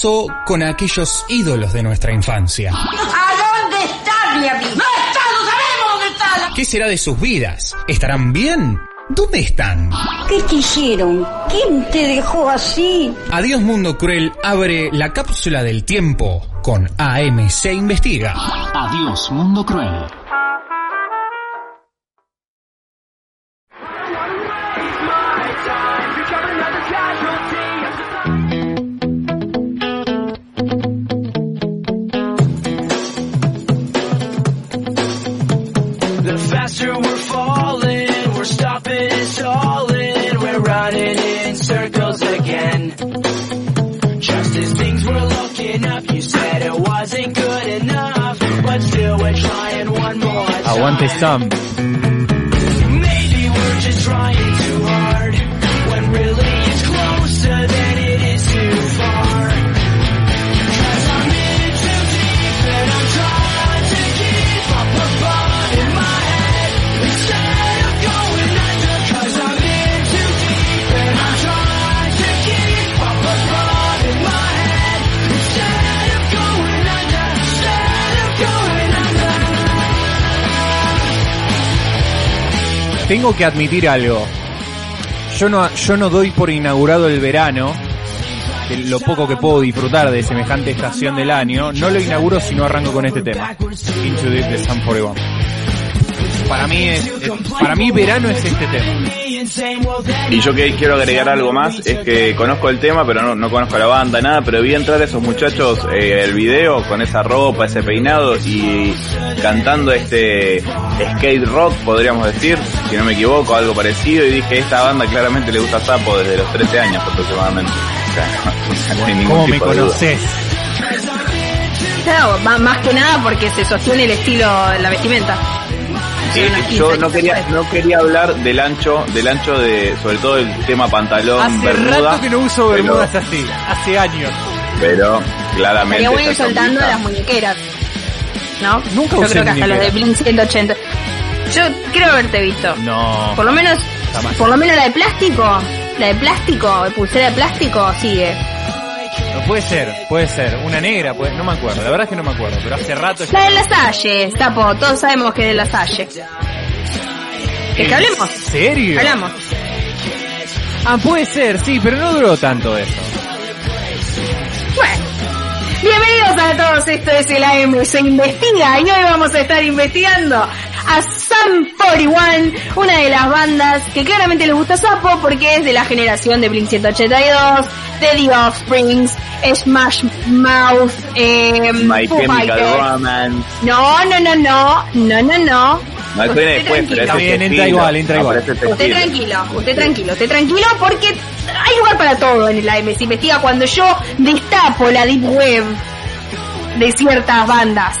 Pasó con aquellos ídolos de nuestra infancia? ¿A dónde está mi amigo? ¡No está! ¡No sabemos dónde está! ¿Qué será de sus vidas? ¿Estarán bien? ¿Dónde están? ¿Qué te hicieron? ¿Quién te dejó así? Adiós Mundo Cruel abre la cápsula del tiempo con AMC Investiga. Adiós, mundo cruel. some. Tengo que admitir algo. Yo no, yo no doy por inaugurado el verano, lo poco que puedo disfrutar de semejante estación del año. No lo inauguro si no arranco con este tema. Into Deep de 41. Para mí, es- para mí verano es este tema. Y yo que quiero agregar algo más, es que conozco el tema, pero no, no conozco la banda, nada, pero vi entrar a esos muchachos eh, el video con esa ropa, ese peinado y cantando este skate rock, podríamos decir, si no me equivoco, algo parecido, y dije, esta banda claramente le gusta Sapo desde los 13 años aproximadamente. ¿Cómo me de conoces? Claro, más que nada porque se sostiene el estilo, la vestimenta. Yo 15 no quería, no quería hablar del ancho, del ancho de, sobre todo el tema pantalón, Hace bermuda, rato que no uso pero- bermudas así. Hace años. pero claramente. Estaría bueno ir soltando las muñequeras. ¿No? Nunca Yo usé creo que hasta los de. Blink 180. Yo creo haberte visto. No. Por lo menos, Jamás. por lo menos la de plástico, la de plástico, pulsera de plástico, sigue. Puede ser, puede ser. Una negra, pues, no me acuerdo. La verdad es que no me acuerdo, pero hace rato La de la Salle, Sapo, todos sabemos que es de la Salle. ¿Que, que hablemos? ¿En serio? Hablamos. Ah, puede ser, sí, pero no duró tanto eso. Bueno, bienvenidos a todos, esto es el AM se investiga y hoy vamos a estar investigando a Sam 41, una de las bandas que claramente les gusta Sapo porque es de la generación de Blink 182, de The Offsprings, Smash Mouth, eh, My Chemical. Romance. No, no, no, no, no, no, no. No, Usted después, pero Está bien, entra igual, entra No, igual. es este Usted tranquilo, usted tranquilo, usted tranquilo porque hay lugar para todo en el AM. Se investiga cuando yo destapo la deep web de ciertas bandas.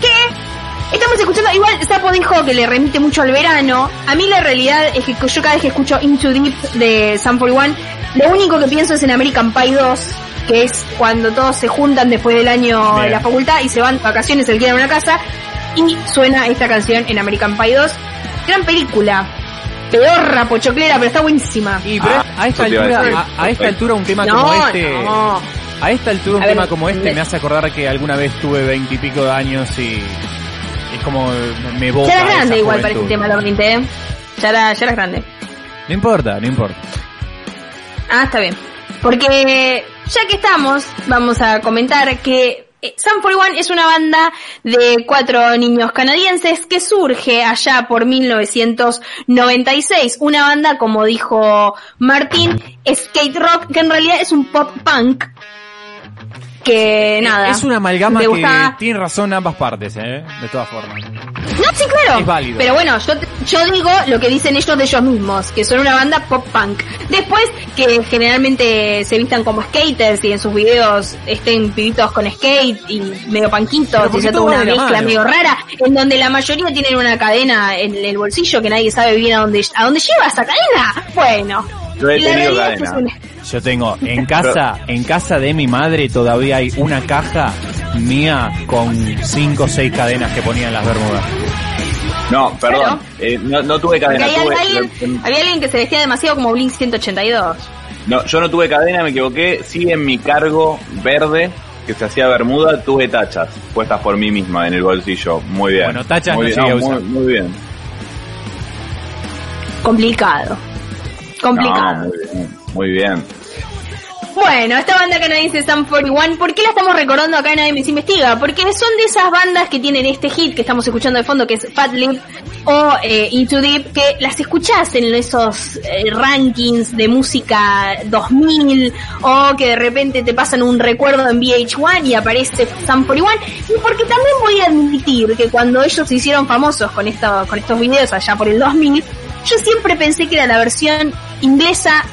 ¿Qué? Estamos escuchando, igual Sapo dijo que le remite mucho al verano. A mí la realidad es que yo cada vez que escucho Into Deep de Sam 41, lo único que pienso es en American Pie 2, que es cuando todos se juntan después del año de la facultad y se van de vacaciones, se alquilan una casa y suena esta canción en American Pie 2. Gran película. Pedorra, pochoclera, pero está buenísima. Y pero Ah, a esta altura, a, a esta altura un tema No, como este, no. a esta altura un A ver, tema como este me- me hace acordar que alguna vez tuve veintipico de años y es como me evoca Ya eras esa grande igual para este tema, lo ¿eh? Ya, era, ya eras grande. No importa, no importa. Ah, está bien. Porque ya que estamos, vamos a comentar que eh, Sam 41 es una banda de cuatro niños canadienses que surge allá por 1996. Una banda, como dijo Martín, skate rock, que en realidad es un pop punk. Que nada. Es una amalgama que gusta- tiene razón ambas partes, ¿eh? De todas formas. No, sí, claro. Es válido. Pero bueno, yo, yo digo lo que dicen ellos de ellos mismos, que son una banda pop punk. Después, que generalmente se vistan como skaters y en sus videos estén pibitos con skate y medio panquitos y todo toda una mezcla mano. medio rara, en donde la mayoría tienen una cadena en el bolsillo que nadie sabe bien a dónde, a dónde lleva esa cadena. Bueno. Yo he tenido cadena. Yo tengo en casa, en casa de mi madre todavía hay una caja mía con cinco o seis cadenas que ponía en las bermudas. No, perdón. Claro. eh, no, no tuve cadena. hay, tuve- alguien, había alguien que se vestía demasiado como Blink 182. no, yo no tuve cadena, me equivoqué. Sí, en mi cargo verde, que se hacía bermuda, tuve tachas puestas por mí misma en el bolsillo. Muy bien. Bueno, tachas muy no bien. muy, usar. muy bien. Complicado. Complicado. No, muy bien. Muy bien. Bueno, esta banda canadiense Sam 41, ¿por qué la estamos recordando acá en AMC Investiga? Porque son de esas bandas que tienen este hit que estamos escuchando de fondo, que es Fat Lip o eh, Into Deep, que las escuchás en esos eh, rankings de música 2000 o que de repente te pasan un recuerdo en VH1 y aparece Sam 41. Y porque también voy a admitir que cuando ellos se hicieron famosos con, esto, con estos videos allá por el 2000, yo siempre pensé que era la versión inglesa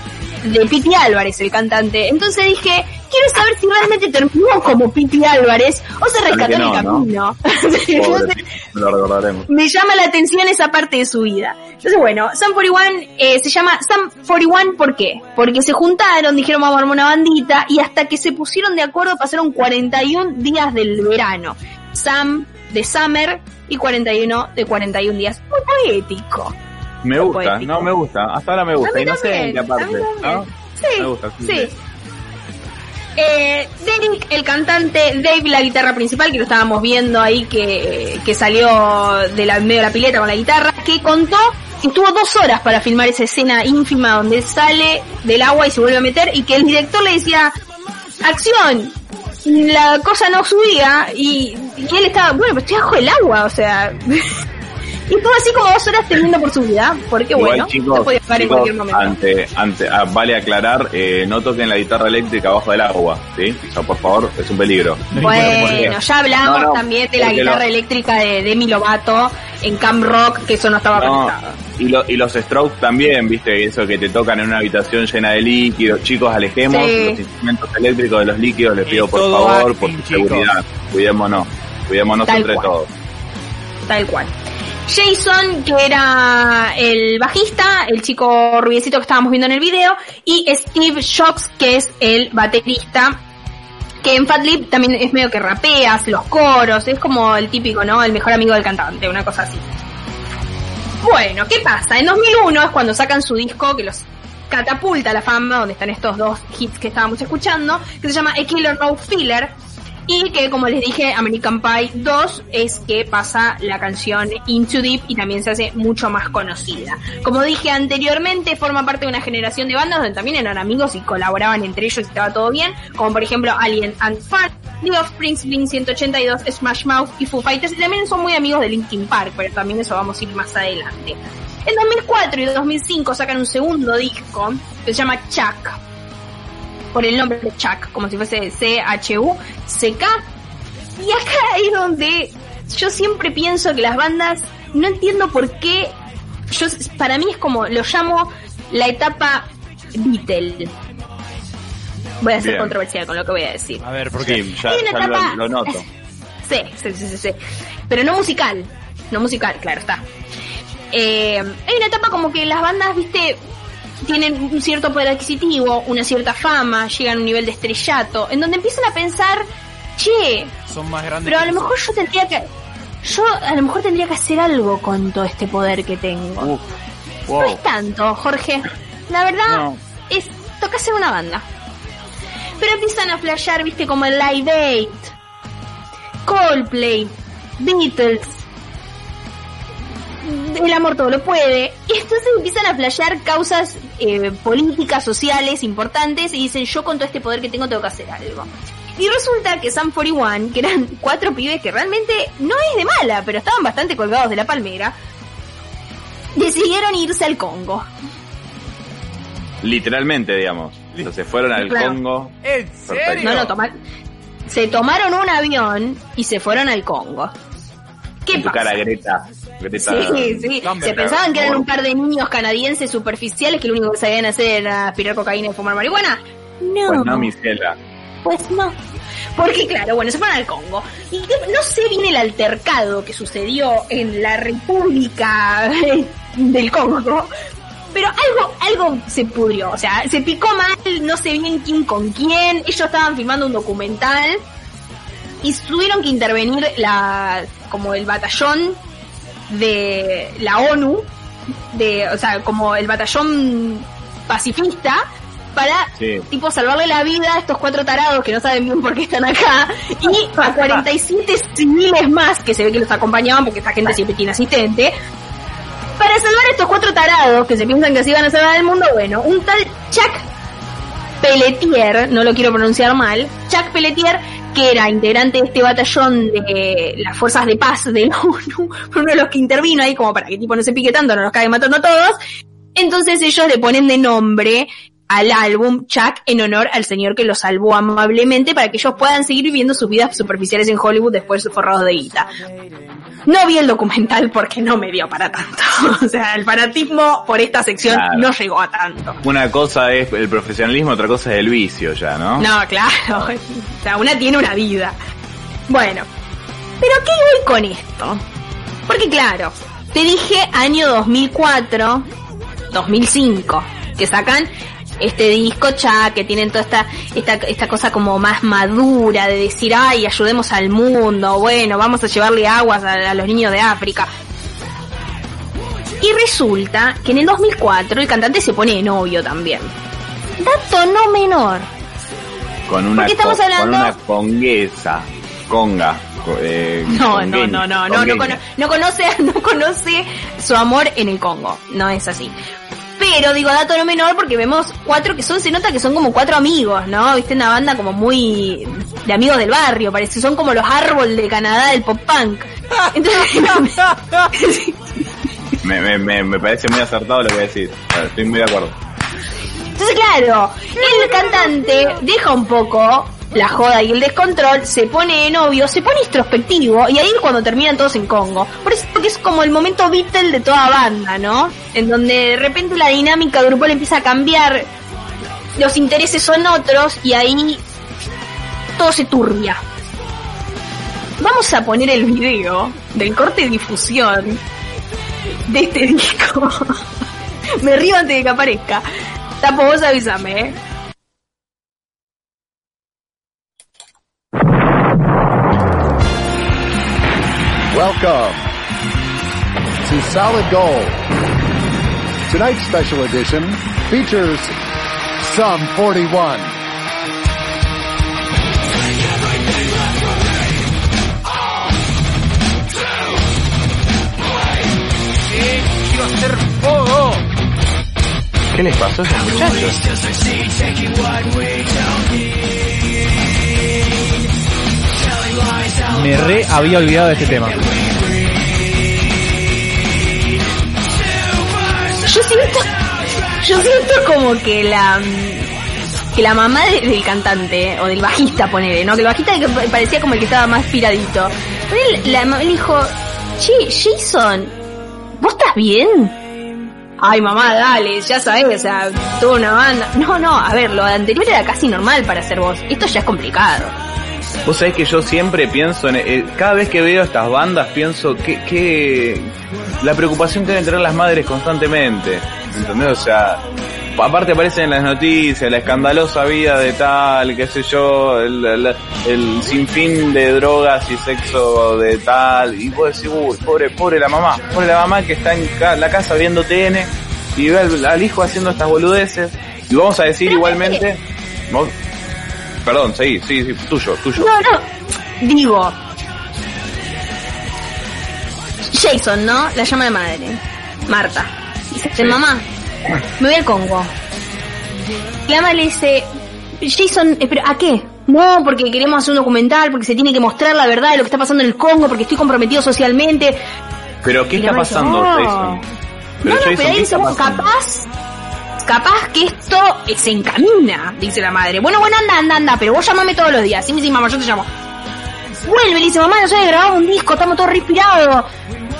de Piti Álvarez, el cantante. Entonces dije, quiero saber si realmente terminó como Piti Álvarez o se rescató en el no, ¿no? camino. Pobre, Entonces, lo recordaremos. me llama la atención esa parte de su vida. Entonces, bueno, Sam 41 eh, se llama Sam 41 ¿por qué? Porque se juntaron, dijeron vamos a armar una bandita y hasta que se pusieron de acuerdo pasaron 41 días del verano. Sam de Summer y 41 de 41 días. Muy poético. Me gusta, poético. no me gusta. Hasta ahora me gusta. Mí aparte. ¿no? Sí, Me gusta, sí. sí. Eh, Derek, el cantante, Dave, la guitarra principal, que lo estábamos viendo ahí, que, que salió de la, medio de la pileta con la guitarra, que contó que estuvo dos horas para filmar esa escena ínfima donde sale del agua y se vuelve a meter y que el director le decía, acción, la cosa no subía y, y él estaba, bueno, pero estoy bajo el agua, o sea... y estuvo así como dos horas temiendo por su vida, porque Igual, bueno, chicos, se podía en chicos, cualquier momento. ante, ante, ah, vale aclarar, eh, no toquen la guitarra eléctrica abajo del agua, ¿sí? O sea, por favor, es un peligro. Bueno, ya hablamos No, no, también de la guitarra lo- eléctrica de Demi Lovato en Camp Rock, que eso no estaba No, pensado. y, lo- y los strokes también, viste, eso que te tocan en una habitación llena de líquidos. Chicos, alejemos Sí. los instrumentos eléctricos de los líquidos, les pido por favor, por su seguridad. Cuidémonos, cuidémonos Tal entre cual. todos. Tal cual. Jason, que era el bajista, el chico rubiecito que estábamos viendo en el video, y Steve Shocks, que es el baterista, que en Fat Lip también es medio que rapeas, los coros, es como el típico, ¿no? El mejor amigo del cantante, una cosa así. Bueno, ¿qué pasa? En 2001 es cuando sacan su disco que los catapulta a la fama, donde están estos dos hits que estábamos escuchando, que se llama A Killer No Filler, y que como les dije, American Pie 2 es que pasa la canción Into Deep y también se hace mucho más conocida. Como dije anteriormente, forma parte de una generación de bandas donde también eran amigos y colaboraban entre ellos y estaba todo bien, como por ejemplo Alien and Fun, The Offspring, Blink 182, Smash Mouth y Foo Fighters, y también son muy amigos de Linkin Park, pero también eso vamos a ir más adelante. En 2004 y 2005 sacan un segundo disco que se llama Chuck, por el nombre de Chuck, como si fuese C-H-U-C-K. Y acá es donde yo siempre pienso que las bandas, no entiendo por qué, yo para mí es como, lo llamo la etapa Beatle. Voy a ser Bien. controversial con lo que voy a decir. A ver, ¿por qué? Sí, ya, lo, etapa- lo noto. Sí, sí, sí, sí, sí. Pero no musical. No musical, claro está. Eh, hay una etapa como que las bandas, viste, tienen un cierto poder adquisitivo, una cierta fama, llegan a un nivel de estrellato, en donde empiezan a pensar, che, Son más grandes pero a lo mejor yo tendría que... Yo a lo mejor tendría que hacer algo con todo este poder que tengo. Uf, No es tanto, Jorge. La verdad No. es toca hacer una banda. Pero empiezan a flashear, viste, como el Live Aid, Coldplay, Beatles, el amor todo lo puede. Y entonces empiezan a flashear causas eh, políticas, sociales, importantes, y dicen, yo con todo este poder que tengo tengo que hacer algo. Y resulta que Sam 41, que eran cuatro pibes que realmente no es de mala, pero estaban bastante colgados de la palmera, decidieron irse al Congo. Literalmente, digamos. Entonces fueron al Claro. Congo. ¿En Perfecto. No, no, toma, se tomaron un avión y se fueron al Congo. ¿Qué En tu cara, Greta. Greta. Sí, sí. Se pensaban que eran un par de niños canadienses superficiales que lo único que sabían hacer era aspirar cocaína y fumar marihuana. No. Pues no, mi ciela. Pues no. Porque claro, bueno, se fueron al Congo. Y no sé bien el altercado que sucedió en la República del Congo. Pero algo, algo se pudrió. O sea, se picó mal, no sé bien quién con quién. Ellos estaban filmando un documental. Y tuvieron que intervenir la, como el batallón de la ONU. De, o sea, como el batallón pacifista. Para Sí. tipo salvarle la vida a estos cuatro tarados que no saben bien por qué están acá y a 47 civiles más que se ve que los acompañaban porque esta gente siempre tiene asistente para salvar a estos cuatro tarados que se piensan que así van a salvar el mundo bueno un tal Chuck Pelletier no lo quiero pronunciar mal Chuck Pelletier que era integrante de este batallón de las fuerzas de paz de la ONU uno de los que intervino ahí como para que tipo no se pique tanto no nos cae matando a todos entonces ellos le ponen de nombre al álbum Chuck en honor al señor que lo salvó amablemente para que ellos puedan seguir viviendo sus vidas superficiales en Hollywood después forrados de guita. No vi el documental porque no me dio para tanto. O sea, el fanatismo por esta sección Claro. no llegó a tanto. Una cosa es el profesionalismo, otra cosa es el vicio ya, ¿no? No, claro. O sea, una tiene una vida. Bueno, pero ¿qué voy con esto? Porque claro, te dije año 2004, 2005, que sacan este disco ya, que tienen toda esta, esta, esta cosa como más madura de decir, ay, ayudemos al mundo, bueno, vamos a llevarle aguas a, a los niños de África. Y resulta que en el 2004 el cantante se pone de novio también. Dato no menor. Con una, ¿Por qué estamos hablando? con una conguesa. Conga. co- eh, No, no, no, no, no, no, cono- no conoce, no conoce su amor en el Congo. No es así. Pero digo dato no menor porque vemos cuatro que son, se nota que son como cuatro amigos, ¿no? Viste una banda como muy de amigos del barrio, parece, son como los árboles de Canadá del pop punk. Entonces, Me, me, me, me parece muy acertado lo que decís. Estoy muy de acuerdo. Entonces, claro, el cantante deja un poco la joda y el descontrol, se pone de novio, se pone introspectivo y ahí es cuando terminan todos en Congo. Por eso es como el momento Beatle de toda banda, ¿no? En donde de repente la dinámica grupal empieza a cambiar, los intereses son otros y ahí todo se turbia. Vamos a poner el video del corte de difusión de este disco. Me río antes de que aparezca. Tapo, vos avísame, ¿eh? Welcome to Solid Gold. Tonight's special edition features Sum 41. quiero hacer fuego. ¿Qué les pasó a muchachos? Me re había olvidado de este tema. Yo siento, yo siento como que la que la mamá de- del cantante o del bajista, ponele, ¿no? Que el bajista parecía como el que estaba más piradito. Él, la mamá dijo, che, Jason, ¿vos estás bien? Ay, mamá, dale, ya sabes, o sea, toda una banda. No, no, a ver, lo anterior era casi normal para ser vos. Esto ya es complicado. Vos sabés que yo siempre pienso en... eh, cada vez que veo estas bandas pienso que, que la preocupación que deben tener las madres constantemente. ¿Entendés? O sea, aparte aparecen en las noticias, la escandalosa vida de tal, qué sé yo, el, el, el sinfín de drogas y sexo de tal. Y vos decís, uy, pobre, pobre la mamá, pobre la mamá que está en ca- la casa viendo TN y ve al, al hijo haciendo estas boludeces. Y vamos a decir Pero igualmente... vos- Perdón, sí, sí, sí, tuyo, tuyo. No, no. Digo. Jason, ¿no? La llama de madre. Marta. Dice, mamá, me voy al Congo. La mamá le dice, Jason, eh, pero ¿a qué? No, porque queremos hacer un documental, porque se tiene que mostrar la verdad de lo que está pasando en el Congo, porque estoy comprometido socialmente. Pero ¿qué está dice, pasando, "Oh". Jason? No, no, Jason, pero ahí ¿qué dice, está "Vos pasando? capaz capaz que esto eh, se encamina, dice la madre. Bueno, bueno, anda, anda, anda, pero vos llamame todos los días. Sí, sí, mamá, yo te llamo. Vuelve, le dice, mamá, no sé, grabamos un disco, estamos todos respirados.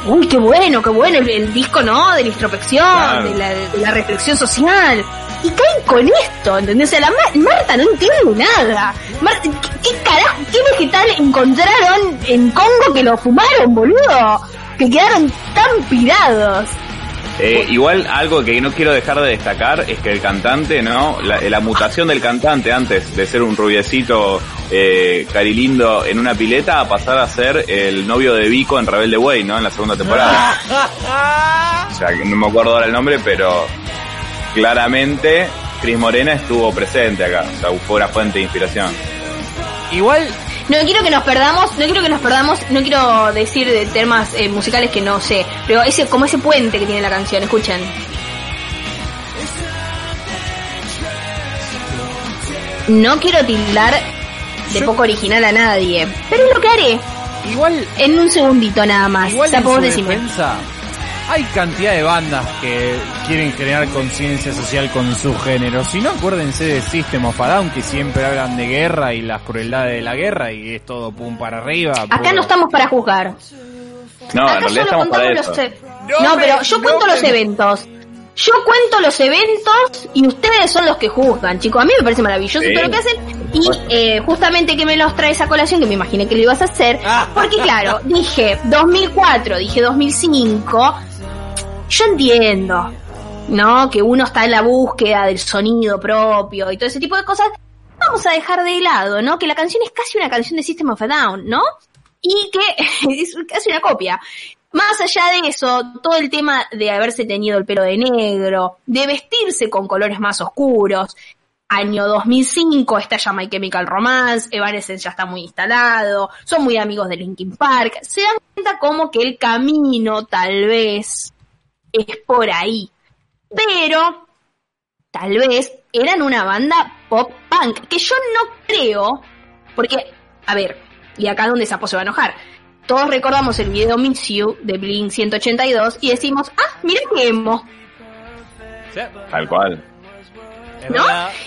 Uy, qué bueno, qué bueno, el, el disco, ¿no? De la introspección, Claro. de, la, de la reflexión social. Y caen con esto, ¿entendés? O sea, la Ma- Marta no entiende nada. Marta, ¿qué, qué carajo, qué vegetal encontraron en Congo que lo fumaron, boludo? Que quedaron tan pirados. Eh, igual algo que no quiero dejar de destacar es que el cantante, ¿no? La, la mutación del cantante antes de ser un rubiecito eh, carilindo en una pileta a pasar a ser el novio de Vico en Rebelde Way, ¿no? En la segunda temporada. o sea, que no me acuerdo ahora el nombre, pero claramente Cris Morena estuvo presente acá. O sea, fue una fuente de inspiración. Igual, No quiero que nos perdamos, no quiero que nos perdamos, no quiero decir de temas eh, musicales que no sé, pero ese como ese puente que tiene la canción, escuchen. No quiero tildar de Yo- poco original a nadie, pero es lo que haré igual, en un segundito nada más. igual en su defensa, hay cantidad de bandas que quieren generar conciencia social con su género. Si no, acuérdense de System of a Down, que siempre hablan de guerra y las crueldades de la guerra y es todo pum para arriba. Acá puro- no estamos para juzgar. No, Acá en realidad estamos para eso. los e- No No, me- pero yo no cuento me- los eventos. Yo cuento los eventos y ustedes son los que juzgan, chicos. A mí me parece maravilloso Sí. todo lo que hacen. Y eh, justamente que me los trae esa colación, que me imaginé que lo ibas a hacer. Porque claro, dije 2004, dije 2005. Yo entiendo, ¿no? Que uno está en la búsqueda del sonido propio y todo ese tipo de cosas. Vamos a dejar de lado, ¿no? Que la canción es casi una canción de System of a Down, ¿no? Y que es casi una copia. Más allá de eso, todo el tema de haberse teñido el pelo de negro, de vestirse con colores más oscuros, año 2005 está ya My Chemical Romance, Evanescence ya está muy instalado, son muy amigos de Linkin Park, se dan cuenta como que el camino tal vez es por ahí. Pero tal vez eran una banda pop punk, que yo no creo, porque, a ver, y acá donde Sapo se va a enojar. Todos recordamos el video Miss You de Blink 182 y decimos, ah, mira que emo. Tal cual. ¿No?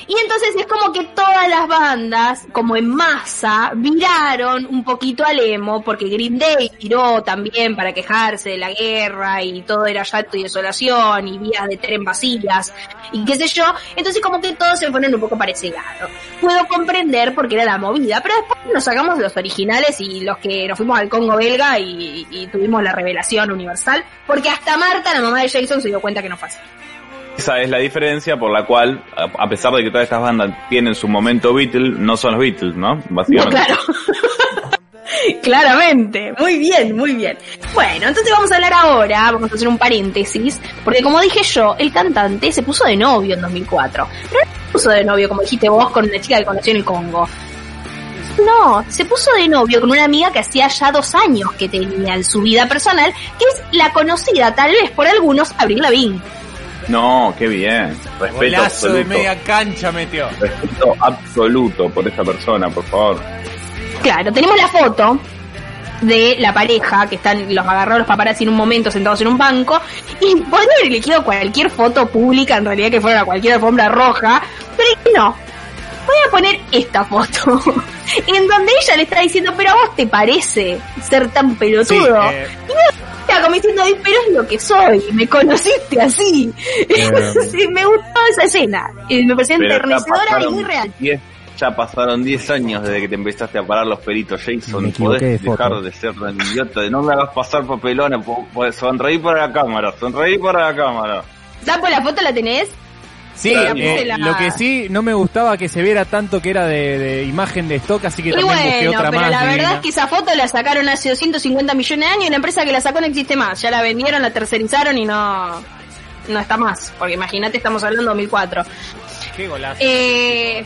Y entonces es como que todas las bandas, como en masa, viraron un poquito al emo, porque Green Day tiró también para quejarse de la guerra y todo era llanto y desolación y vías de tren vacías y qué sé yo. Entonces como que todos se ponen un poco para ese lado. Puedo comprender porque era la movida, pero después nos sacamos los originales y los que nos fuimos al Congo belga y, y tuvimos la revelación universal, porque hasta Marta, la mamá de Jason, se dio cuenta que no fue así. Esa es la diferencia por la cual, a pesar de que todas estas bandas tienen su momento Beatles, no son los Beatles, ¿no? Básicamente. claro. Claramente, muy bien, muy bien. Bueno, entonces vamos a hablar ahora, vamos a hacer un paréntesis, porque como dije yo, el cantante se puso de novio en 2004. Pero no se puso de novio, como dijiste vos, con una chica que conoció en el Congo. No, se puso de novio con una amiga que hacía ya dos años que tenía en su vida personal, que es la conocida tal vez por algunos Avril Lavigne. No, qué bien. Respeto Golazo de absoluto. media cancha metió. Respeto absoluto por esa persona, por favor. Claro, tenemos la foto de la pareja que están los agarró los paparazzi en un momento sentados en un banco y podría haber elegido cualquier foto pública en realidad que fuera cualquier alfombra roja pero no voy a poner esta foto en donde ella le está diciendo pero a vos te parece ser tan pelotudo Sí, eh. y me está como diciendo "Ay, pero es lo que soy me conociste así Sí, me gustó esa escena me pareció enternecedora y muy real 10 ya pasaron 10 años desde que te empezaste a parar los pelitos, Jason. Podés de foto. dejar de ser tan idiota, de no me hagas pasar papelona, sonreí para la cámara, sonreí para la cámara. Sapo la foto la tenés Sí, eh, La- lo que sí no me gustaba que se viera tanto que era de, de imagen de stock, así que Y también busqué bueno, otra pero más. la divina. verdad es que esa foto la sacaron hace 250 millones de años y la empresa que la sacó no existe más. Ya la vendieron, la tercerizaron y no, no está más. Porque imagínate, estamos hablando de 2004. Qué golazo. Eh,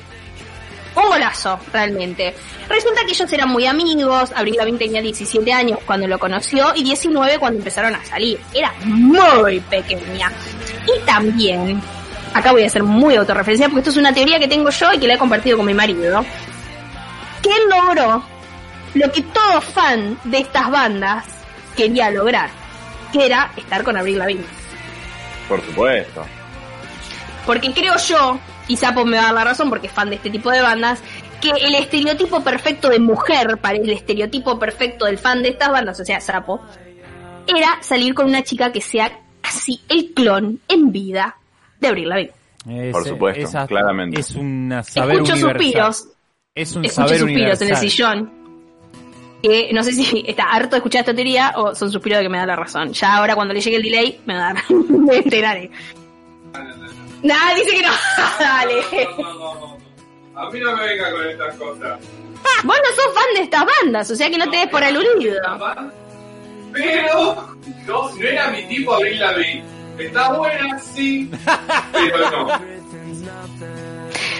un golazo, realmente. Resulta que ellos eran muy amigos. Abril Lavigne tenía 17 años cuando lo conoció y 19 cuando empezaron a salir. Era muy pequeña. Y también, acá voy a ser muy autorreferencial porque esto es una teoría que tengo yo y que la he compartido con mi marido. Que él logró lo que todo fan de estas bandas quería lograr. Que era estar con Abril Lavigne. Por supuesto. Porque creo yo, y Sapo me va a dar la razón porque es fan de este tipo de bandas, que el estereotipo perfecto de mujer para el estereotipo perfecto del fan de estas bandas, o sea, Sapo, era salir con una chica que sea casi el clon en vida de Abril Lavigne. Es- Por supuesto, esa- claramente. Es un saber Escucho universal. suspiros, Es un escucho saber suspiros en el sillón. Que no sé si está harto de escuchar esta teoría o son suspiros de que me da la razón. Ya ahora cuando le llegue el delay me va a dar. me enteraré. Nah, dice que no. Dale. A mí no me venga con estas cosas. Vos no sos fan de estas bandas, o sea que no te des por aludido. Pero no, no era mi tipo Abril Lavigne. Está buena, sí, pero no.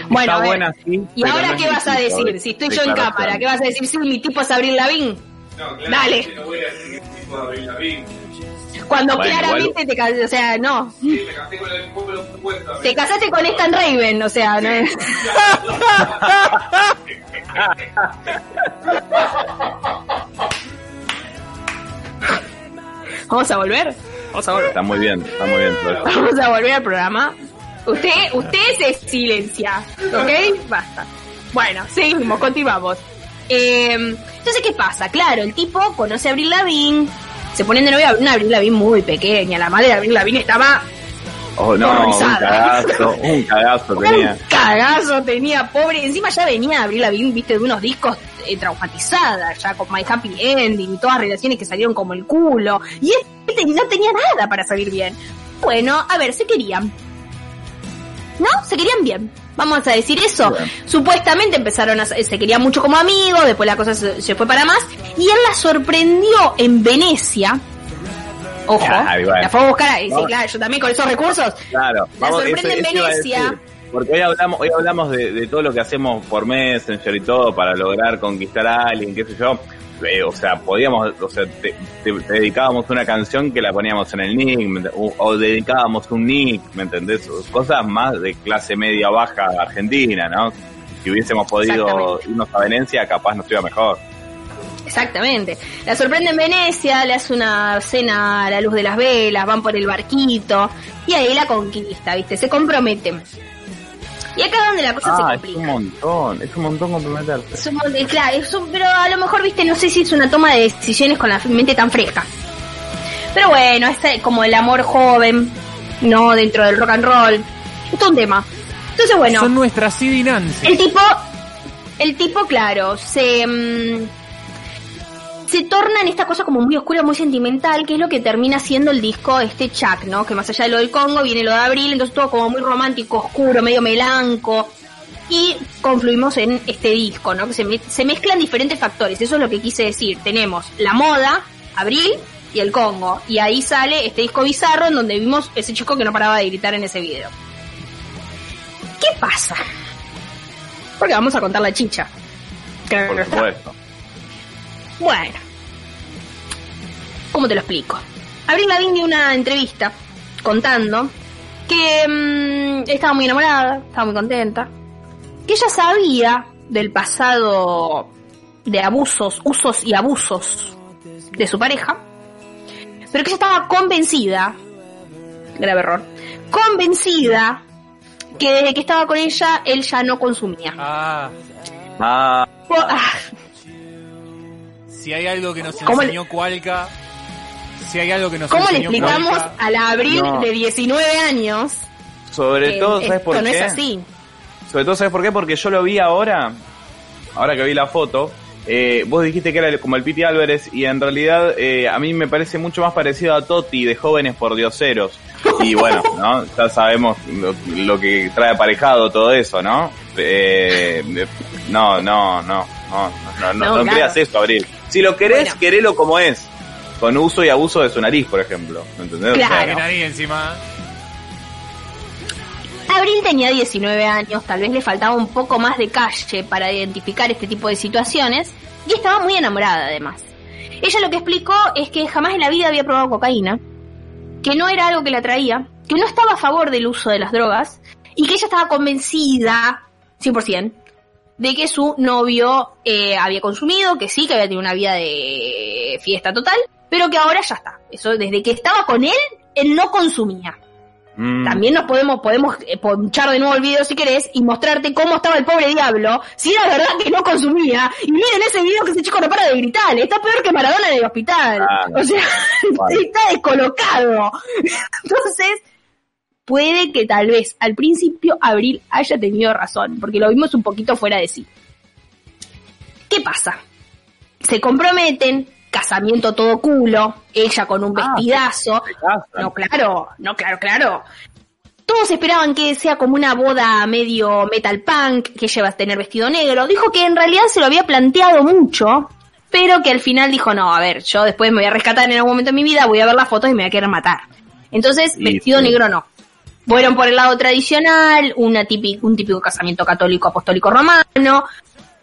Bueno, Está buena, sí. ¿Y pero ahora no es qué vas a decir? Si estoy yo en cámara, ¿qué vas a decir? Sí, mi tipo es Abril Lavigne. No, claramente Dale. no voy a decir que es tipo de Abril Lavigne. Cuando Bueno, claramente te casas, o sea, no. Sí, me casé con el pueblo supuesto. Te casaste con Stan Raven, o sea, no es. Vamos a volver. Vamos a volver. Está muy bien, está muy bien. Vamos a volver al programa. Usted, usted se silencia, ¿ok? Basta. Bueno, seguimos, continuamos. Eh, entonces, ¿qué pasa? Claro, el tipo conoce a Abril Lavigne, se ponen de novia una Abril Lavigne muy pequeña, la madre de Abril Lavigne estaba Oh, no, un Horrorizada. cagazo, un cagazo tenía. un cagazo, tenía pobre, encima ya venía Abril Lavigne, viste, de unos discos eh, traumatizadas, ya con My Happy Ending y todas relaciones que salieron como el culo, y este no tenía nada para salir bien. Bueno, a ver, se querían. ¿No? Se querían bien. Vamos a decir eso. Supuestamente empezaron a se querían mucho como amigos, después la cosa se, se fue para más y él la sorprendió en Venecia. Ojo, bueno. la fue a buscar ahí, sí, claro, yo también con esos recursos. Claro, La vamos, sorprende en eso- Venecia. Porque hoy hablamos, hoy hablamos de, de todo lo que hacemos por Messenger y todo para lograr conquistar a alguien, qué sé yo. Eh, o sea, podíamos, o sea, te, te- te dedicábamos una canción que la poníamos en el nick, ¿me ent- o, o dedicábamos un nick, ¿me entendés? Cosas más de clase media baja argentina, ¿no? Si hubiésemos podido irnos a Venecia, capaz nos iba mejor. Exactamente. La sorprende en Venecia, le hace una cena a la luz de las velas, van por el barquito y ahí la conquista, ¿viste? Se comprometen. Y acá es donde la cosa se Ah, es complica. un montón, es un montón comprometerse. Es un mon- eh, claro, es un- pero a lo mejor, viste, no sé si es una toma de decisiones con la mente tan fresca. Pero bueno, es eh, como el amor joven, no dentro del rock and roll. Es todo un tema. Entonces, bueno, Son nuestras Sid y Nancy. el tipo, el tipo, claro, se mm, se torna en esta cosa como muy oscura, muy sentimental, que es lo que termina siendo el disco este Chuck, ¿no? Que más allá de lo del Congo viene lo de Abril, entonces todo como muy romántico, oscuro, medio melanco. Y confluimos en este disco, ¿no? Que se, me- se mezclan diferentes factores, eso es lo que quise decir. Tenemos la moda, Abril y el Congo. Y ahí sale este disco bizarro en donde vimos ese chico que no paraba de gritar en ese video. ¿Qué pasa? Porque vamos a contar la chicha. Por supuesto. Bueno. ¿Cómo te lo explico? Abril Lavigne dio una entrevista contando que mm, estaba muy enamorada, estaba muy contenta, que ella sabía del pasado de abusos, usos y abusos de su pareja, pero que ella estaba convencida, grave error, convencida que desde que estaba con ella, él ya no consumía. Ah, Ah, ah, si hay algo que nos ¿Cómo le- enseñó Cualca, si hay algo que nos ¿Cómo le enseñó explicamos Cualca, a la Abril No. de 19 años sobre que todo, ¿sabes por esto no qué? es así? Sobre todo, ¿sabes por qué? Porque yo lo vi ahora, ahora que vi la foto. eh, vos dijiste que era como el Piti Álvarez y en realidad eh, a mí me parece mucho más parecido a Toti de Jóvenes por Dioseros. Y bueno, ¿no? Ya sabemos lo, lo que trae aparejado todo eso, ¿no? Eh, no, no, no, no, no, no, no, No, no claro. creas eso, Abril. Si lo querés, Bueno. querelo como es. Con uso y abuso de su nariz, por ejemplo. ¿Me entendés? O sea, Claro. que nadie encima. Abril tenía 19 años, tal vez le faltaba un poco más de calle para identificar este tipo de situaciones y estaba muy enamorada además. Ella lo que explicó es que jamás en la vida había probado cocaína, que no era algo que la atraía, que no estaba a favor del uso de las drogas y que ella estaba convencida, 100%, de que su novio eh, había consumido, que sí, que había tenido una vida de fiesta total, pero que ahora ya está. Eso, desde que estaba con él, él no consumía. Mm. También nos podemos, podemos eh, ponchar de nuevo el video si querés y mostrarte cómo estaba el pobre diablo, si era verdad que no consumía. Y miren ese video que ese chico no para de gritar, está peor que Maradona en el hospital. Ah, o sea, vale. está descolocado. Entonces, puede que tal vez al principio Abril haya tenido razón, porque lo vimos un poquito fuera de sí. ¿Qué pasa? Se comprometen, casamiento todo culo, ella con un Ah, vestidazo. No, claro, no, claro, claro. Todos esperaban que sea como una boda medio metal punk, que a tener vestido negro. Dijo que en realidad se lo había planteado mucho, pero que al final dijo, no, a ver, yo después me voy a rescatar en algún momento de mi vida, voy a ver las fotos y me voy a querer matar. Entonces, vestido sí. negro no. Fueron por el lado tradicional, una típico, un típico casamiento católico apostólico romano.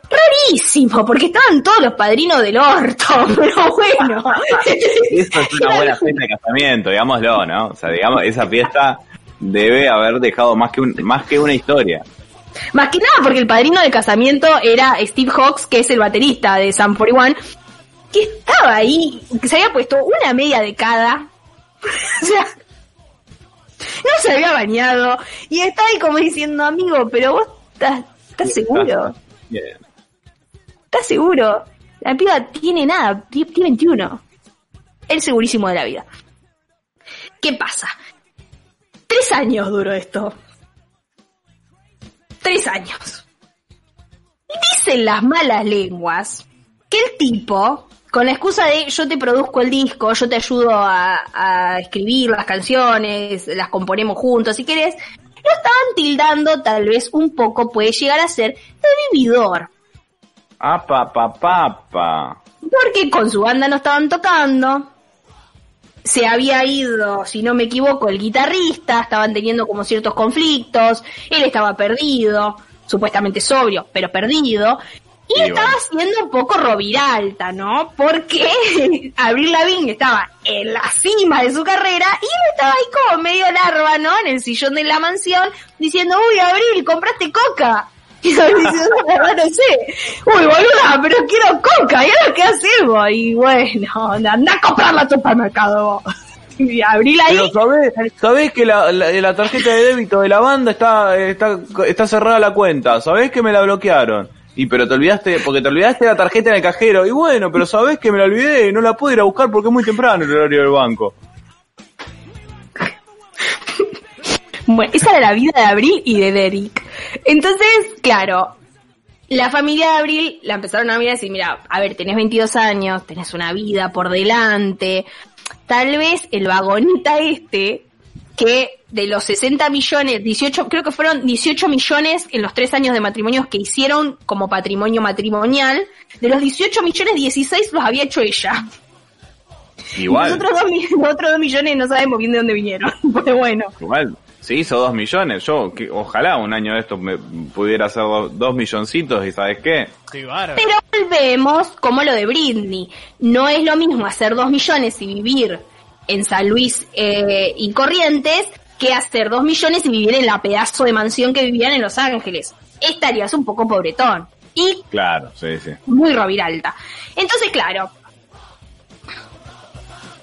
Rarísimo, porque estaban todos los padrinos del orto, pero bueno. Eso es una buena fiesta de casamiento, digámoslo, ¿no? O sea, digamos, esa fiesta debe haber dejado más que, un, más que una historia. Más que nada porque el padrino del casamiento era Steve Hawks, que es el baterista de Sam 41, que estaba ahí, que se había puesto una media de cada. o sea, no se había bañado. Y está ahí como diciendo, amigo, pero vos estás, estás seguro. ¿Estás seguro? La piba tiene nada, ti- tiene 21. El segurísimo de la vida. ¿Qué pasa? Tres años duró esto. Tres años. Y dicen las malas lenguas que el tipo, con la excusa de yo te produzco el disco, yo te ayudo a, a escribir las canciones, las componemos juntos si querés, lo estaban tildando tal vez un poco, puede llegar a ser, de vividor. Ah, pa, pa, pa, pa. Porque con su banda no estaban tocando. Se había ido, si no me equivoco, el guitarrista, estaban teniendo como ciertos conflictos, él estaba perdido, supuestamente sobrio, pero perdido. Y estaba bueno. siendo un poco Roviralta, ¿no? Porque Abril Lavigne estaba en la cima de su carrera y él estaba ahí como medio larva, ¿no? En el sillón de la mansión, diciendo, uy, Abril, compraste coca. Y yo diciendo, no sé. Uy, boluda, pero quiero coca, ¿y ahora qué hacemos? Y bueno, anda a comprarla a tu supermercado vos. Y Abril ahí, Pero sabés, sabés que la, la, la tarjeta de débito de la banda está, está, está cerrada la cuenta, sabés que me la bloquearon. Y pero te olvidaste, porque te olvidaste la tarjeta en el cajero. Y bueno, pero sabés que me la olvidé y no la pude ir a buscar porque es muy temprano el horario del banco. Bueno, esa era la vida de Abril y de Derek. Entonces, claro, la familia de Abril la empezaron a mirar y decir, mira, a ver, tenés 22 años, tenés una vida por delante, tal vez el vagoneta este, que de los 60 millones, 18, creo que fueron 18 millones en los tres años de matrimonios que hicieron como patrimonio matrimonial, de los 18 millones, 16 los había hecho ella. Igual, Los otros dos, los otros dos millones no sabemos bien de dónde vinieron, pero bueno. igual. Se hizo dos millones. Yo, que, ojalá un año de esto me pudiera hacer dos, dos milloncitos y ¿sabes qué? Pero volvemos como lo de Britney. No es lo mismo hacer dos millones y vivir en San Luis eh, y Corrientes que hacer dos millones y vivir en la pedazo de mansión que vivían en Los Ángeles. Estarías un poco pobretón. Y Claro, sí, sí. muy roviralta. Entonces, claro.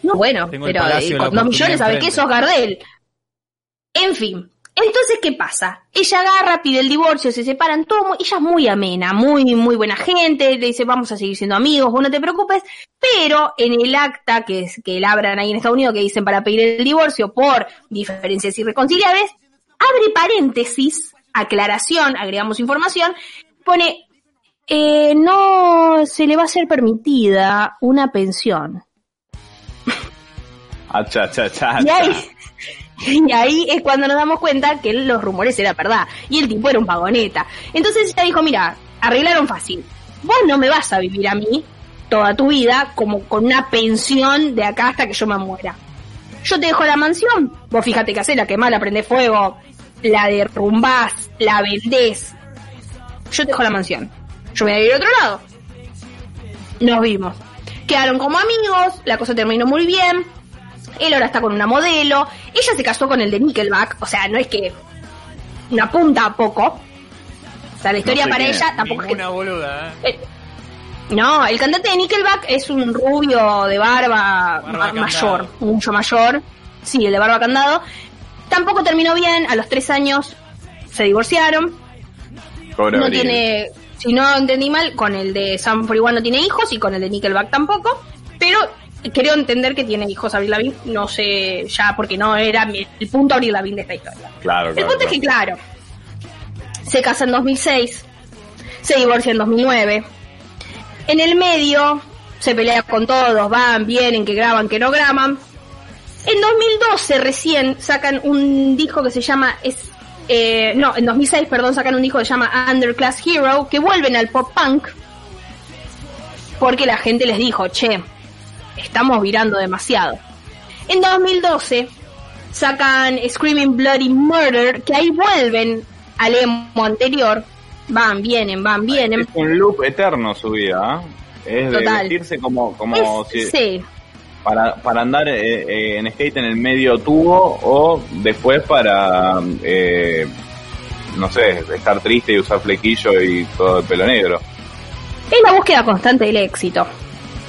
No, bueno, Tengo pero Palacio eh, con dos millones, ¿sabes qué? Sos Gardel. En fin. Entonces, ¿qué pasa? Ella agarra, pide el divorcio, se separan, todo, ella es muy amena, muy, muy buena gente, le dice, vamos a seguir siendo amigos, vos no te preocupes, pero en el acta que, es- que labran ahí en Estados Unidos, que dicen para pedir el divorcio por diferencias irreconciliables, abre paréntesis, aclaración, agregamos información, pone, eh, no se le va a ser permitida una pensión. Ah, Y ahí, y ahí es cuando nos damos cuenta que los rumores eran verdad. Y el tipo era un vagoneta. Entonces ella dijo, mira, arreglaron fácil. Vos no me vas a vivir a mí toda tu vida como con una pensión de acá hasta que yo me muera. Yo te dejo la mansión. Vos fíjate que haces, la quemás, la prendés fuego, la derrumbás, la vendés. Yo te dejo la mansión. Yo me voy a ir a otro lado. Nos vimos. Quedaron como amigos, la cosa terminó muy bien. Él ahora está con una modelo. Ella se casó con el de Nickelback. O sea, no es que una punta a poco. O sea, la historia sé para ella es. tampoco es que Ninguna boluda, ¿eh? eh, No, el cantante de Nickelback es un rubio de barba, Barba ma- candado. mayor, mucho mayor. Sí, el de barba candado. Tampoco terminó bien, a los tres años se divorciaron. Pobre no Abril. tiene, si no entendí mal, con el de Sam 41 no tiene hijos y con el de Nickelback tampoco. Pero creo entender que tiene hijos Avril Lavigne, no sé ya porque no era mi- el punto Avril Lavigne de esta historia. Claro, El claro. punto es que, claro, se casa en 2006, se divorcia en 2009. En el medio se pelea con todos, van, vienen, que graban, que no graban. En 2012 recién sacan un disco que se llama... Es, eh, no, en 2006, perdón, sacan un disco que se llama Underclass Hero, que vuelven al pop punk porque la gente les dijo, che, estamos virando demasiado. En 2012 sacan Screaming Bloody Murder, que ahí vuelven al emo anterior. Van, vienen, van, vienen. Es un loop eterno su vida. ¿eh? Es de Total. vestirse como, como Es- si, sí, para, para andar eh, eh, en skate en el medio tubo o después para, eh, no sé, estar triste y usar flequillo y todo el pelo negro. es la búsqueda constante del éxito.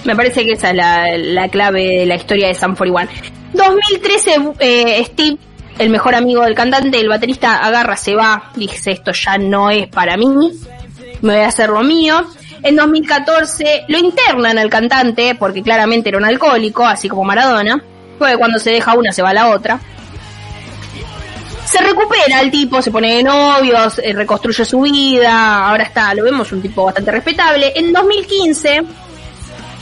Me parece que esa es la, la clave de la historia de Sam 41. 2013, eh, Steve, el mejor amigo del cantante, el baterista, agarra, se va, dice esto ya no es para mí, me voy a hacer lo mío. En 2014 lo internan al cantante porque claramente era un alcohólico, así como Maradona, porque cuando se deja una se va la otra. Se recupera el tipo, se pone de novios, eh, reconstruye su vida, ahora está, lo vemos, un tipo bastante respetable. En 2015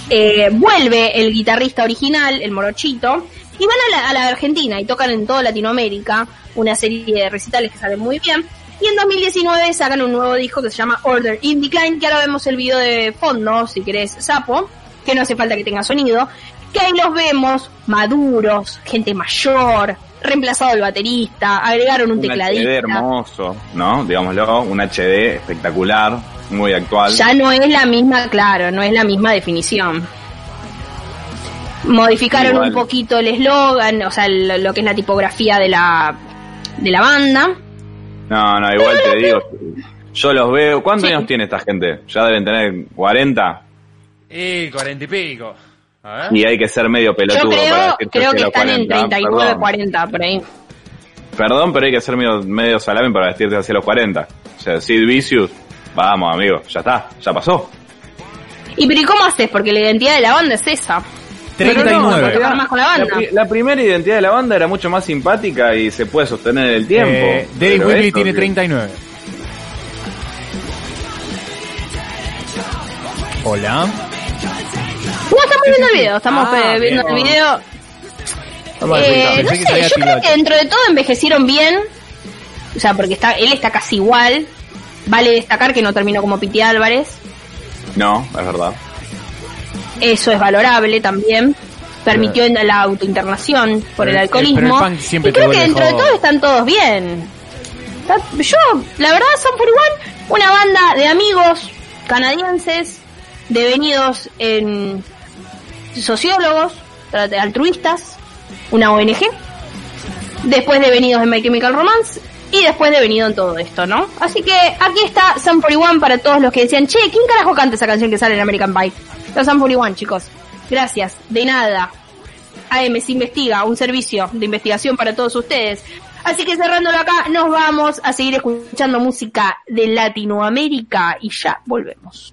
eh, vuelve el guitarrista original, el morochito, y van a la, a la Argentina y tocan en toda Latinoamérica una serie de recitales que salen muy bien. Y en 2019 sacan un nuevo disco que se llama Order in Decline, que ahora vemos el video de fondo, si querés, Sapo, que no hace falta que tenga sonido, que ahí los vemos maduros, gente mayor, reemplazado el baterista, agregaron un, Un HD tecladista. hermoso, ¿no? Digámoslo, un HD espectacular, muy actual. Ya no es la misma, claro, no es la misma definición. Modificaron Igual. un poquito el eslogan, o sea, lo, lo que es la tipografía de la de la banda. No, no, igual te digo, yo los veo. ¿Cuántos años tiene esta gente? Ya deben tener 40 Y cuarenta y pico. A ver. y hay que ser medio Yo pelotudo para creo, decir creo que están en 40, 39, perdón. 40 por ahí. Perdón, pero hay que ser medio, medio salame para vestirte hacia los 40. O sea, Sid Vicious, vamos amigo, ya está, ya pasó. ¿Y pero ¿y cómo haces? Porque la identidad de la banda es esa. Pero no, en 39. realidad, más con la banda. pri- la primera identidad de la banda era mucho más simpática y se puede sostener en el tiempo. Eh, Derek Whitley esto tiene que- 39. Hola. No, estamos viendo el video, estamos Ah, eh, viendo bien. el video. Estamos Eh, no sé, yo creo que dentro de todo envejecieron bien. O sea, porque está, él está casi igual. Vale destacar que no terminó como Piti Álvarez. No, es verdad. Eso es valorable también. Permitió en la autointernación por el Pero el- alcoholismo. pero el punk siempre y creo que dentro de todo están todos bien. Yo, la verdad, son por igual una banda de amigos canadienses devenidos en sociólogos, altruistas, una ONG, después devenidos en My Chemical Romance y después devenido en todo esto, ¿no? Así que aquí está Sam 41 para todos los que decían, che, ¿quién carajo canta esa canción que sale en American Pie? Los Sam 41, chicos. Gracias, de nada. AM se investiga, un servicio de investigación para todos ustedes. Así que cerrándolo acá, nos vamos a seguir escuchando música de Latinoamérica y ya volvemos.